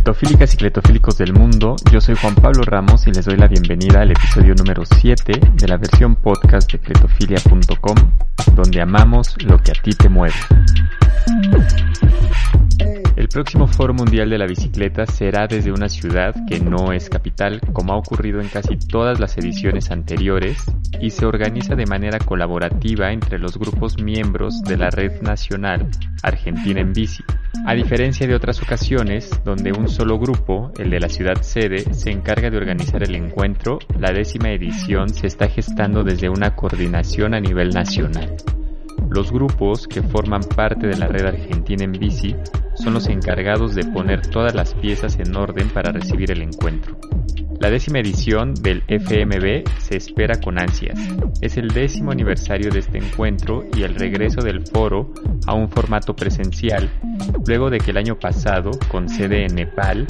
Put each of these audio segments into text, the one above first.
Cletofílicas y cletofílicos del mundo, yo soy Juan Pablo Ramos y les doy la bienvenida al episodio número 7 de la versión podcast de cletofilia.com, donde amamos lo que a ti te mueve. El próximo Foro Mundial de la Bicicleta será desde una ciudad que no es capital, como ha ocurrido en casi todas las ediciones anteriores, y se organiza de manera colaborativa entre los grupos miembros de la Red Nacional Argentina en Bici. A diferencia de otras ocasiones, donde un solo grupo, el de la ciudad sede, se encarga de organizar el encuentro, la décima edición se está gestando desde una coordinación a nivel nacional. Los grupos que forman parte de la red argentina en bici son los encargados de poner todas las piezas en orden para recibir el encuentro. La décima edición del FMB se espera con ansias. Es el décimo aniversario de este encuentro y el regreso del foro a un formato presencial, luego de que el año pasado, con sede en Nepal,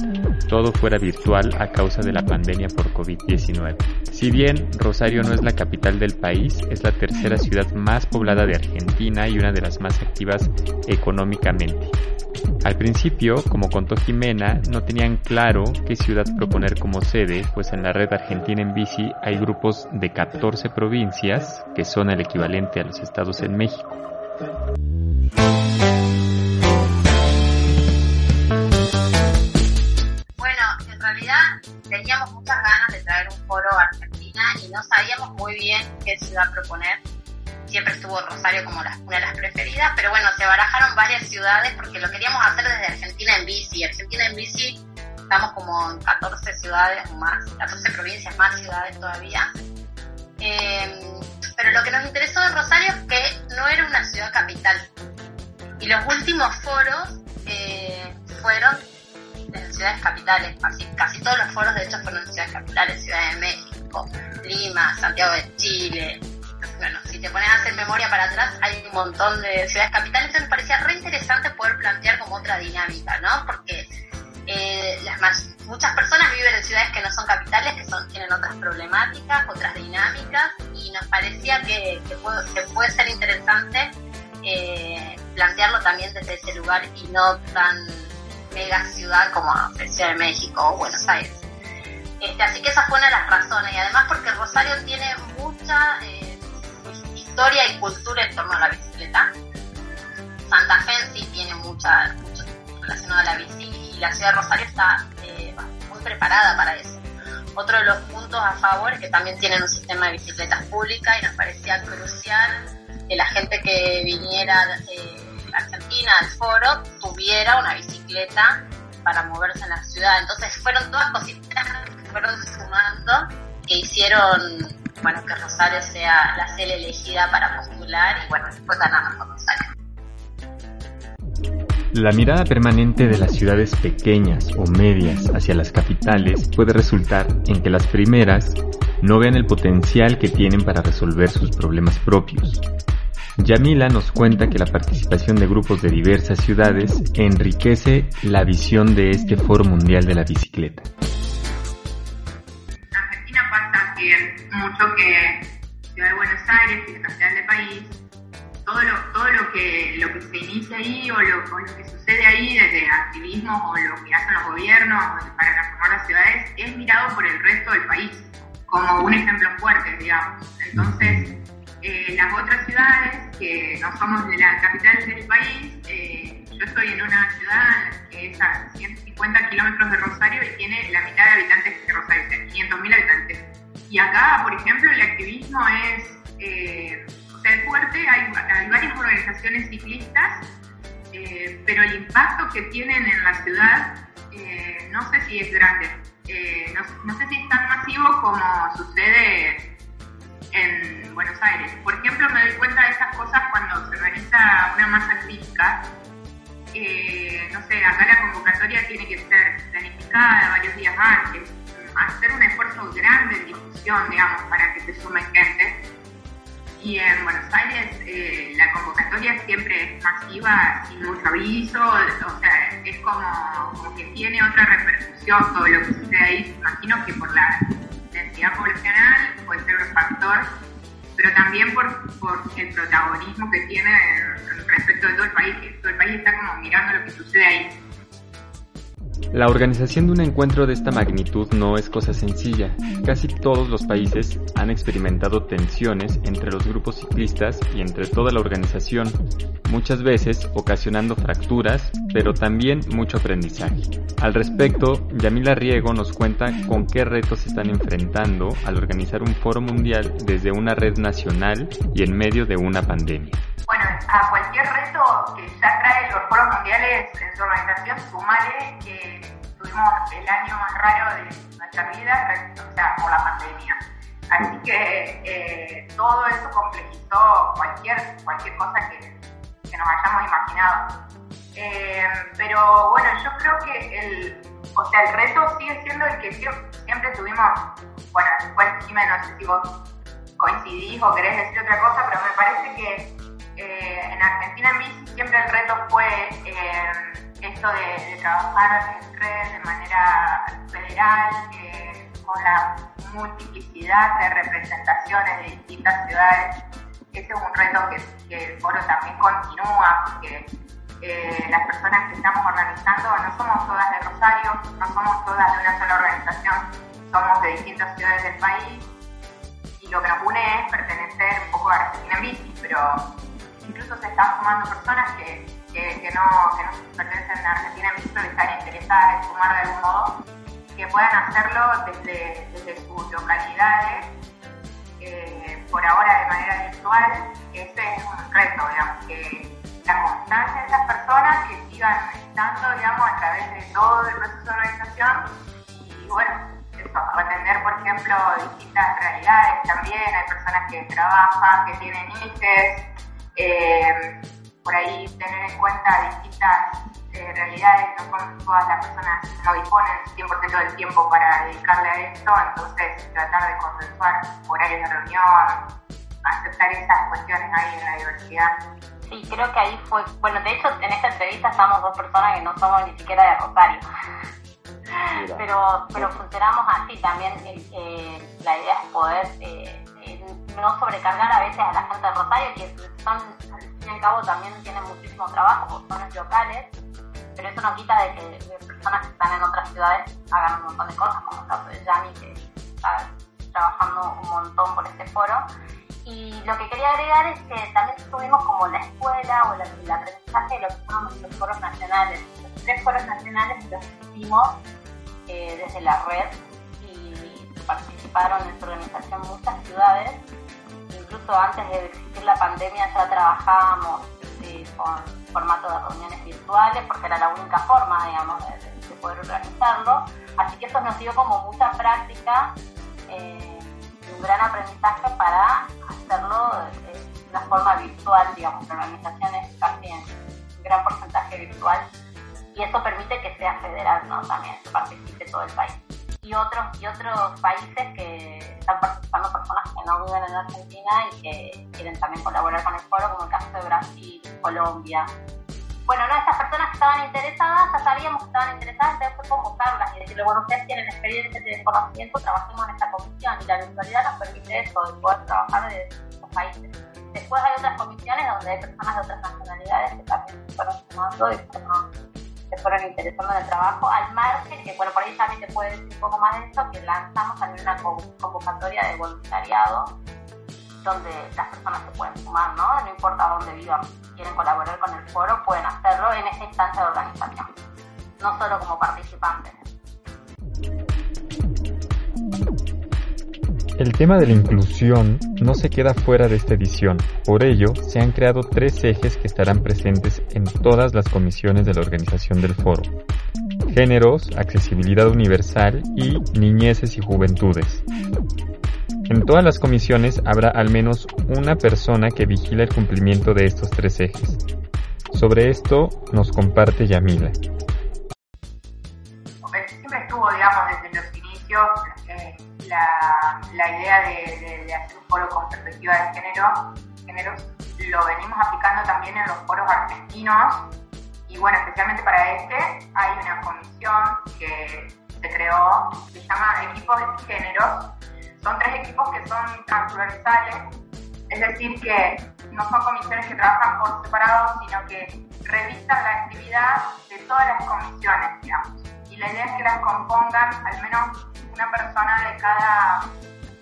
todo fuera virtual a causa de la pandemia por COVID-19. Si bien Rosario no es la capital del país, es la tercera ciudad más poblada de Argentina y una de las más activas económicamente. Al principio, como contó Jimena, no tenían claro qué ciudad proponer como sede, pues en la red argentina en bici hay grupos de 14 provincias, que son el equivalente a los estados en México. Bueno, en realidad teníamos muchas ganas de traer un foro a Argentina y no sabíamos muy bien qué ciudad proponer siempre estuvo Rosario como una de las preferidas, pero bueno, se barajaron varias ciudades porque lo queríamos hacer desde Argentina en bici. Argentina en bici estamos como en 14 ciudades más, 14 provincias más ciudades todavía. Em, pero lo que nos interesó de Rosario es que no era una ciudad capital. Y los últimos foros eh, fueron en ciudades capitales, así, casi todos los foros de hecho fueron en ciudades capitales, Ciudad de México, Lima, Santiago de Chile, memoria para atrás, hay un montón de ciudades capitales, entonces me parecía re interesante poder plantear como otra dinámica, ¿no? Porque eh, las muchas personas viven en ciudades que no son capitales, que son tienen otras problemáticas, otras dinámicas, y nos parecía que, puede, ser interesante eh, plantearlo también desde ese lugar y no tan mega ciudad como Ciudad de México o Buenos Aires. Este, así que esa fue una de las razones, y además porque Rosario tiene mucha... Eh, historia y cultura en torno a la bicicleta. Santa Fe sí tiene mucha, mucho relacionado a la bici y la ciudad de Rosario está eh, muy preparada para eso. Otro de los puntos a favor es que también tienen un sistema de bicicletas públicas y nos parecía crucial que la gente que viniera eh, a Argentina al foro tuviera una bicicleta para moverse en la ciudad. Entonces fueron todas cositas que fueron sumando que hicieron bueno, que Rosario sea la sede elegida para postular y bueno, después ganamos con Rosario. La mirada permanente de las ciudades pequeñas o medias hacia las capitales puede resultar en que las primeras no vean el potencial que tienen para resolver sus problemas propios. Yamila nos cuenta que la participación de grupos de diversas ciudades enriquece la visión de este Foro Mundial de la Bicicleta. Mucho que Ciudad de Buenos Aires, que es la capital del país, todo lo, todo lo que lo que se inicia ahí o lo, que sucede ahí desde activismo o lo que hacen los gobiernos para transformar las ciudades es mirado por el resto del país como un ejemplo fuerte, digamos. Entonces, eh, las otras ciudades que no somos de la capital del país, eh, yo estoy en una ciudad que es a 150 kilómetros de Rosario y tiene la mitad de habitantes que Rosario, 500.000 habitantes. Y acá, por ejemplo, el activismo es, eh, fuerte, hay, varias organizaciones ciclistas, eh, pero el impacto que tienen en la ciudad eh, no sé si es grande. Eh, no, sé si es tan masivo como sucede en Buenos Aires. Por ejemplo, me doy cuenta de esas cosas cuando se organiza una masa crítica. no sé, acá la convocatoria tiene que ser planificada varios días antes hacer un esfuerzo grande en difusión, digamos, para que se sume gente. Y en Buenos Aires eh, la convocatoria siempre es masiva, sin mucho aviso, o sea, es como, que tiene otra repercusión todo lo que sucede ahí. Imagino que por la densidad poblacional puede ser un factor, pero también por, por el protagonismo que tiene respecto de todo el país, que todo el país está como mirando lo que sucede ahí. La organización de un encuentro de esta magnitud no es cosa sencilla. Casi todos los países han experimentado tensiones entre los grupos ciclistas y entre toda la organización, muchas veces ocasionando fracturas, pero también mucho aprendizaje. Al respecto, Yamila Riego nos cuenta con qué retos se están enfrentando al organizar un foro mundial desde una red nacional y en medio de una pandemia. A cualquier reto que ya trae los foros mundiales en su organización, sumale que tuvimos el año más raro de nuestra vida, o sea, por la pandemia. Así que eh, todo eso complejizó cualquier, cualquier cosa que, que nos hayamos imaginado. Eh, pero bueno, yo creo que el, o sea, el reto sigue siendo el que siempre tuvimos, bueno, después Jimena, no sé si vos coincidís o querés decir otra cosa, pero me parece que en Argentina en mí siempre el reto fue eh, esto de, trabajar en red de manera federal, eh, con la multiplicidad de representaciones de distintas ciudades. Ese es un reto que, el foro también continúa, porque las personas que estamos organizando no somos todas de Rosario, no somos todas de una sola organización, somos de distintas ciudades del país y lo que nos une es pertenecer un poco a Argentina en bici, pero incluso se están sumando personas que, que, no, que no pertenecen a Argentina en visto que están interesadas en sumar de algún modo, que puedan hacerlo desde, desde sus localidades, eh, por ahora de manera virtual. Ese es un reto, digamos, que la constancia de esas personas que sigan estando, digamos, a través de todo el proceso de organización y bueno, atender, por ejemplo, distintas realidades también. Hay personas que trabajan, que tienen hijos, eh, por ahí tener en cuenta distintas eh, realidades, no son todas las personas no disponen 100% del tiempo para dedicarle a esto, entonces tratar de consensuar horarios de reunión, aceptar esas cuestiones ahí en la diversidad. Sí, creo que ahí fue, bueno, de hecho en esta entrevista estamos dos personas que no somos ni siquiera de Rosario. Pero, pero funcionamos así también. Eh, la idea es poder eh, no sobrecargar a veces a la gente de Rosario, que son, al fin y al cabo también tienen muchísimo trabajo, son locales, pero eso no quita de que personas que están en otras ciudades hagan un montón de cosas, como el caso de Yami, que está trabajando un montón por este foro. Y lo que quería agregar es que también tuvimos como la escuela o el aprendizaje de lo foros nacionales. Los tres foros nacionales los hicimos eh, desde la red participaron en su organización muchas ciudades. Incluso antes de existir la pandemia ya trabajábamos con formato de reuniones virtuales porque era la única forma, digamos, de, poder organizarlo. Así que eso nos dio como mucha práctica eh, y un gran aprendizaje para hacerlo de una forma virtual, digamos, la organización es casi en un gran porcentaje virtual y eso permite que sea federal, ¿no? También que participe todo el país y otros y otros países que que no viven en Argentina y que quieren también colaborar con el foro, como el caso de Brasil, Colombia. Bueno, no, estas personas que estaban interesadas, ya sabíamos que estaban interesadas, entonces fue convocarlas y decirle, bueno, ustedes tienen experiencia, tienen conocimiento, trabajemos en esta comisión y la virtualidad nos permite eso, de poder trabajar de estos países. Después hay otras comisiones donde hay personas de otras nacionalidades que también fueron sumando y fueron se fueron interesando en el trabajo, al margen, que bueno, por ahí también te puede decir un poco más de esto, que lanzamos también una convocatoria de voluntariado donde las personas se pueden sumar, ¿no? No importa dónde vivan, quieren colaborar con el foro, pueden hacerlo en esa instancia de organización, no solo como participantes. El tema de la inclusión no se queda fuera de esta edición, por ello se han creado tres ejes que estarán presentes en todas las comisiones de la organización del foro. Géneros, accesibilidad universal y niñeces y juventudes. En todas las comisiones habrá al menos una persona que vigila el cumplimiento de estos tres ejes. Sobre esto nos comparte Yamila. Siempre estuvo, digamos, desde los inicios la, idea de, hacer un foro con perspectiva de género, géneros lo venimos aplicando también en los foros argentinos y bueno, especialmente para este hay una comisión que se creó, se llama Equipos de Géneros. Son tres equipos que son transversales, es decir, que no son comisiones que trabajan por separado, sino que revisan la actividad de todas las comisiones, digamos la idea es que las compongan al menos una persona de cada,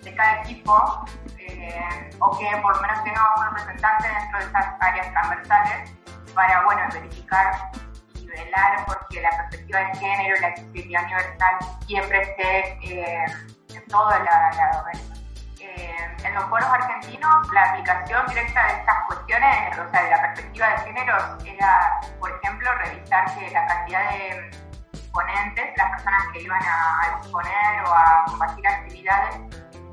de cada equipo eh, o que por lo menos tenga un representante dentro de esas áreas transversales para bueno, verificar y velar porque la perspectiva de género la accesibilidad universal siempre esté eh, en todo la, la eh, en los foros argentinos, la aplicación directa de estas cuestiones, o sea, de la perspectiva de género, era, por ejemplo, revisar que la cantidad de las personas que iban a, exponer o a compartir actividades,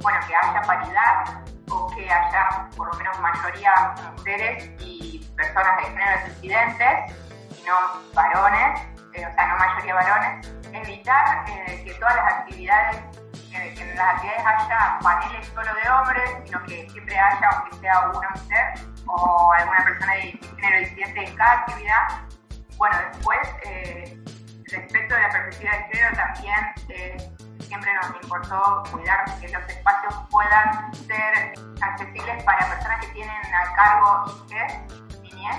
bueno, que haya paridad o que haya por lo menos mayoría mujeres y personas de género disidentes y no varones, eh, o sea, no mayoría varones, evitar eh, que todas las actividades, que en las actividades haya paneles solo de hombres, sino que siempre haya, aunque sea una mujer o alguna persona de género disidente en cada actividad. Bueno, después, eh, respecto de la perspectiva de género, también siempre nos importó cuidar que los espacios puedan ser accesibles para personas que tienen a cargo hijos, niñez,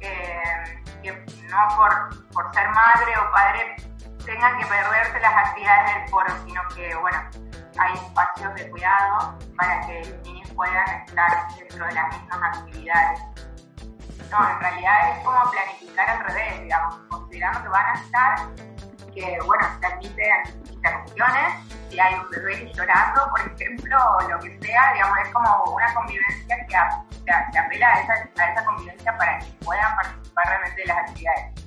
eh, que no por, por ser madre o padre tengan que perderse las actividades del foro, sino que, bueno, hay espacios de cuidado para que los niños puedan estar dentro de las mismas actividades. No, en realidad es como planificar al revés, digamos, considerando que van a estar, que, bueno, se admiten si hay un bebé llorando, por ejemplo, o lo que sea, digamos, es como una convivencia que, apela a esa, a esa convivencia para que puedan participar realmente de las actividades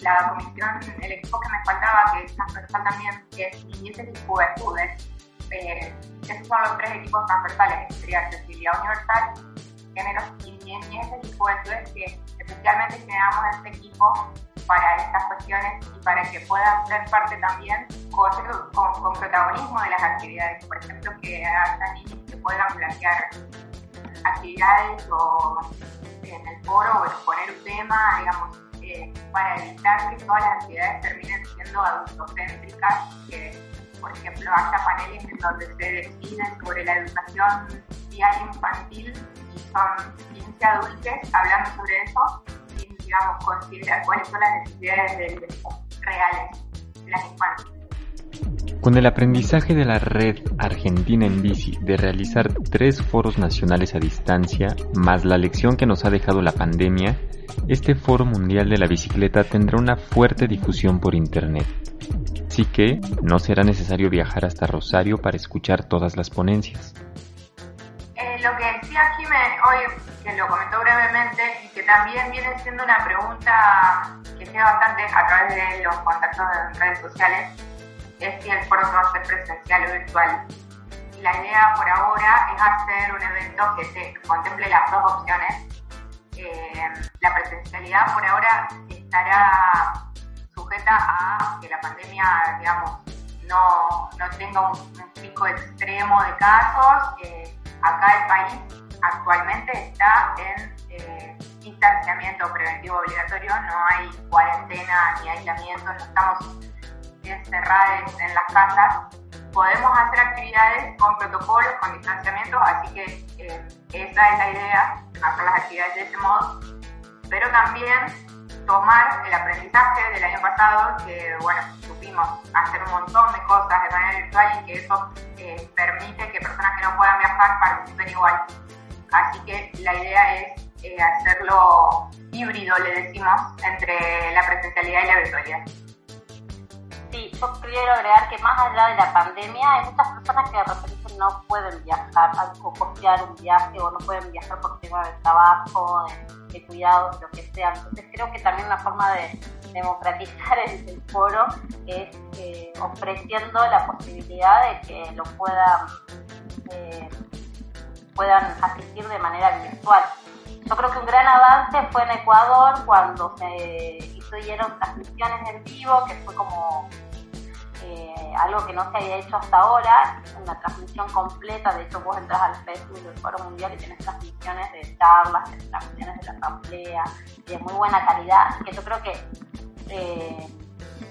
la comisión, el equipo que me faltaba, que es transversal también, que es niñeces y juventudes. Eh, esos son los tres equipos transversales, que sería accesibilidad universal, géneros y y juventudes, que especialmente generamos este equipo para estas cuestiones y para que puedan ser parte también con, protagonismo de las actividades. Por ejemplo, que haya niños que puedan plantear actividades o en el foro o exponer un tema, digamos, eh, para evitar que todas las actividades terminen siendo adultocéntricas, que por ejemplo haya paneles en donde se deciden sobre la educación diaria infantil y son 15 adultos hablando sobre eso digamos, considerar cuáles son las necesidades reales de las infancias. Con el aprendizaje de la red Argentina en Bici de realizar tres foros nacionales a distancia, más la lección que nos ha dejado la pandemia, este Foro Mundial de la Bicicleta tendrá una fuerte difusión por Internet. Así que no será necesario viajar hasta Rosario para escuchar todas las ponencias. Eh, lo que decía Jimé hoy que lo comentó brevemente y que también viene siendo una pregunta que tiene bastante a través de los contactos en redes sociales, es si el foro va a ser presencial o virtual. Y la idea por ahora es hacer un evento que se contemple las dos opciones. Eh, la presencialidad por ahora estará sujeta a que la pandemia, digamos, no, no tenga un, pico extremo de casos. Eh, acá el país actualmente está en eh, distanciamiento preventivo obligatorio, no hay cuarentena ni aislamiento, no estamos encerrados en las casas. Podemos hacer actividades con protocolos, con distanciamiento, así que eh, esa es la idea, hacer las actividades de ese modo, pero también tomar el aprendizaje del año pasado, que bueno, supimos hacer un montón de cosas de manera virtual y que eso eh, permite que personas que no puedan viajar participen igual. Así que la idea es eh, hacerlo híbrido, le decimos, entre la presencialidad y la virtualidad. Sí, yo quiero agregar que más allá de la pandemia, hay muchas personas que de repente no pueden viajar o costear un viaje o no pueden viajar por tema de trabajo, de, de cuidados, lo que sea. Entonces creo que también una forma de democratizar el, foro es eh, ofreciendo la posibilidad de que lo puedan eh, puedan asistir de manera virtual. Yo creo que un gran avance fue en Ecuador cuando se hicieron transmisiones en vivo, que fue como eh, algo que no se había hecho hasta ahora, una transmisión completa, de hecho vos entras al Facebook del Foro Mundial y tienes transmisiones de charlas, transmisiones de la asamblea, de muy buena calidad, que yo creo que eh,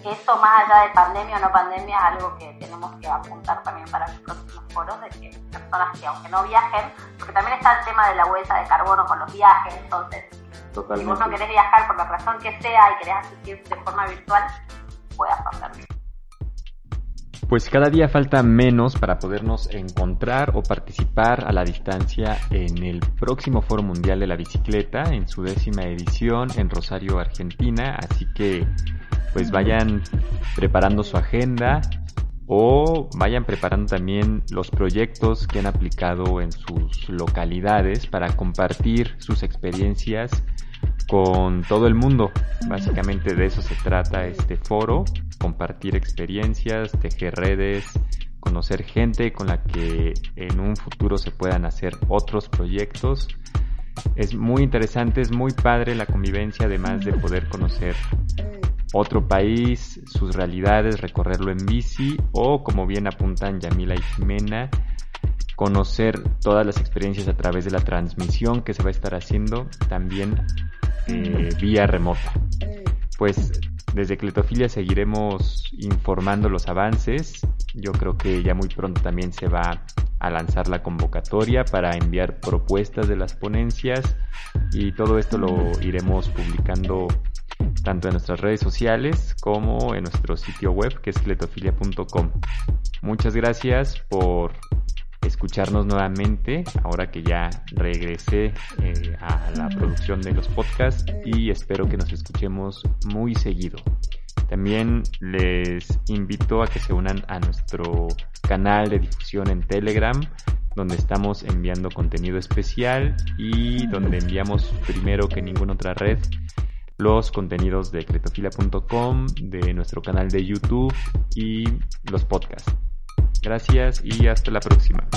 eso más allá de pandemia o no pandemia es algo que tenemos que apuntar también para los próximos foros, de que personas que aunque no viajen, porque también está el tema de la huella de carbono con los viajes, entonces si vos no querés viajar por la razón que sea y querés asistir de forma virtual, pueda pasar. Pues cada día falta menos para podernos encontrar o participar a la distancia en el próximo Foro Mundial de la Bicicleta en su décima edición en Rosario, Argentina. Así que pues vayan preparando su agenda o vayan preparando también los proyectos que han aplicado en sus localidades para compartir sus experiencias con todo el mundo. Básicamente de eso se trata este foro, compartir experiencias, tejer redes, conocer gente con la que en un futuro se puedan hacer otros proyectos. Es muy interesante, es muy padre la convivencia, además de poder conocer otro país, sus realidades, recorrerlo en bici o, como bien apuntan Yamila y Jimena, conocer todas las experiencias a través de la transmisión que se va a estar haciendo también eh, vía remota. Pues desde Cletofilia seguiremos informando los avances. Yo creo que ya muy pronto también se va a lanzar la convocatoria para enviar propuestas de las ponencias y todo esto lo iremos publicando tanto en nuestras redes sociales como en nuestro sitio web que es cletofilia.com. Muchas gracias por escucharnos nuevamente ahora que ya regresé eh, a la producción de los podcasts y espero que nos escuchemos muy seguido. También les invito a que se unan a nuestro canal de difusión en Telegram, donde estamos enviando contenido especial y donde enviamos primero que ninguna otra red los contenidos de cretofila.com, de nuestro canal de YouTube y los podcasts. Gracias y hasta la próxima.